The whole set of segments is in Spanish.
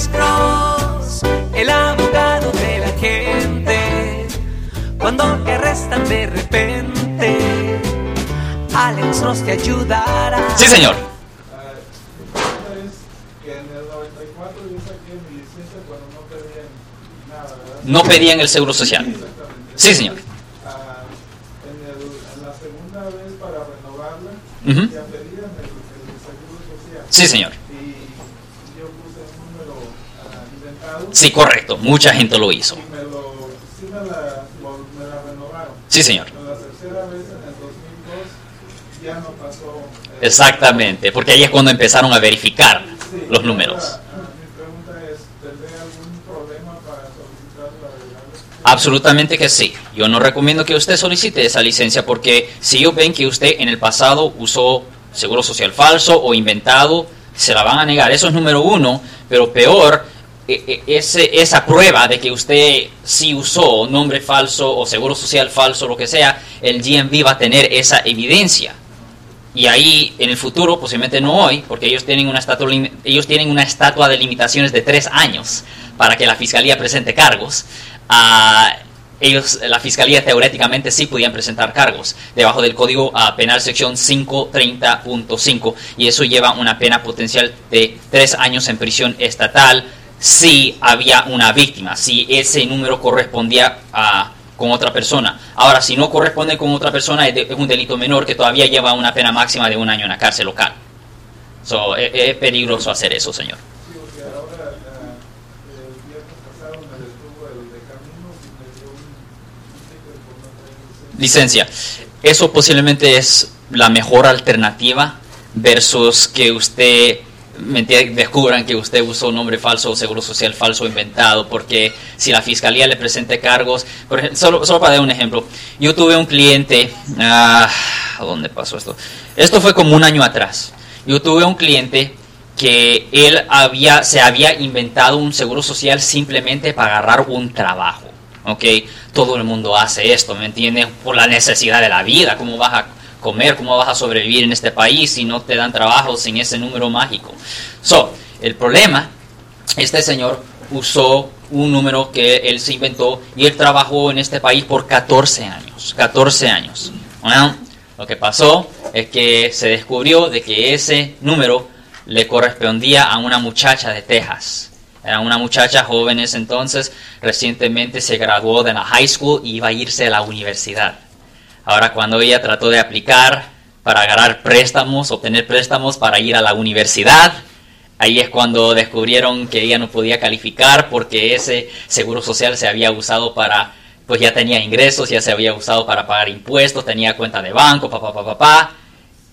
Alex Cross, el abogado de la gente. Cuando te arrestan de repente, Alex Cross te ayudará. Sí, señor. Una vez que en el 94 yo saqué mi licencia cuando no pedían nada, ¿verdad? No pedían el seguro social. Sí, señor. En, el, en la segunda vez para renovarla, ya pedían el, el seguro social. Sí, señor. Y yo puse un número ah, inventado Sí, correcto. Mucha gente lo hizo. sí señor. Pero la tercera vez en el 2002 ya no pasó. eh, Exactamente, porque ahí es cuando empezaron a verificar los números. ah. Absolutamente que sí. Yo no recomiendo que usted solicite esa licencia porque si ellos ven que usted en el pasado usó seguro social falso o inventado, se la van a negar. Eso es número uno, pero peor, ese, esa prueba de que usted sí usó nombre falso o seguro social falso, lo que sea, el GMV va a tener esa evidencia. Y ahí en el futuro, posiblemente no hoy, porque ellos tienen una estatua, ellos tienen una estatua de limitaciones de tres años para que la fiscalía presente cargos. ah, ellos, la fiscalía teóricamente sí podían presentar cargos debajo del código ah, penal sección 530.5 y eso lleva una pena potencial de tres años en prisión estatal si había una víctima, si ese número correspondía a con otra persona. Ahora, si no corresponde con otra persona, es, de- es un delito menor que todavía lleva una pena máxima de un año en la cárcel local. So, es, es peligroso hacer eso, señor. Traer licencia. Eso posiblemente es la mejor alternativa versus que usted descubran que usted usó un nombre falso seguro social falso inventado, porque si la fiscalía le presente cargos, por ejemplo, solo, solo para dar un ejemplo, yo tuve un cliente, ah, ¿a dónde pasó esto? Esto fue como un año atrás. Yo tuve un cliente que él había, se había inventado un seguro social simplemente para agarrar un trabajo. ¿ok? Todo el mundo hace esto, ¿me entiendes? Por la necesidad de la vida, ¿cómo vas a comer, cómo vas a sobrevivir en este país si no te dan trabajo sin ese número mágico? So, el problema, este señor usó un número que él se inventó y él trabajó en este país por 14 años, 14 años. Bueno, lo que pasó es que se descubrió de que ese número le correspondía a una muchacha de Texas. Era una muchacha joven en ese entonces, recientemente se graduó de la high school y iba a irse a la universidad. Ahora cuando ella trató de aplicar para agarrar préstamos, obtener préstamos para ir a la universidad, ahí es cuando descubrieron que ella no podía calificar porque ese seguro social se había usado para, pues ya tenía ingresos, ya se había usado para pagar impuestos, tenía cuenta de banco, papá, papá, papá,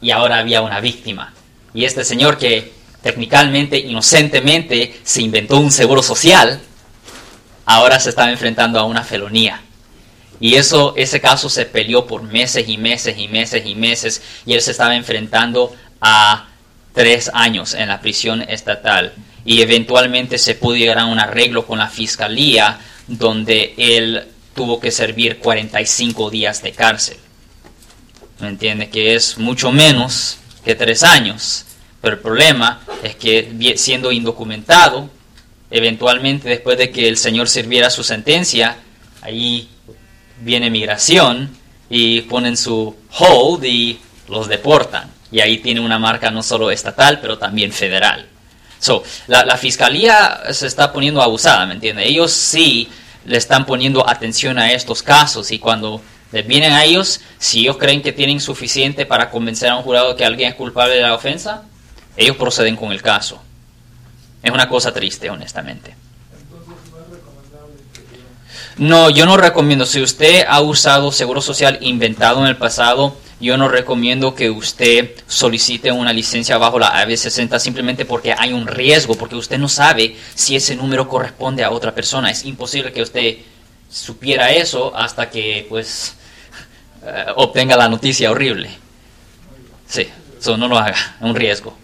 y ahora había una víctima. Y este señor que técnicamente, inocentemente, se inventó un seguro social, ahora se estaba enfrentando a una felonía. Y eso, ese caso se peleó por meses y meses y meses y meses y él se estaba enfrentando a tres años en la prisión estatal y eventualmente se pudo llegar a un arreglo con la fiscalía donde él tuvo que servir 45 días de cárcel. ¿Me entiende? Que es mucho menos que tres años. Pero el problema es que siendo indocumentado, eventualmente después de que el señor sirviera su sentencia, ahí viene migración y ponen su hold y los deportan. Y ahí tiene una marca no solo estatal, pero también federal. So, la, fiscalía se está poniendo abusada, ¿me entiende? Ellos sí le están poniendo atención a estos casos y cuando les vienen a ellos, si ellos creen que tienen suficiente para convencer a un jurado que alguien es culpable de la ofensa, ellos proceden con el caso. Es una cosa triste, honestamente. Entonces no es recomendable que yo... No, yo no recomiendo. Si usted ha usado seguro social inventado en el pasado, yo no recomiendo que usted solicite una licencia bajo la AB60 simplemente porque hay un riesgo, porque usted no sabe si ese número corresponde a otra persona. Es imposible que usted supiera eso hasta que, pues, eh, obtenga la noticia horrible. Sí, eso no lo haga, es un riesgo.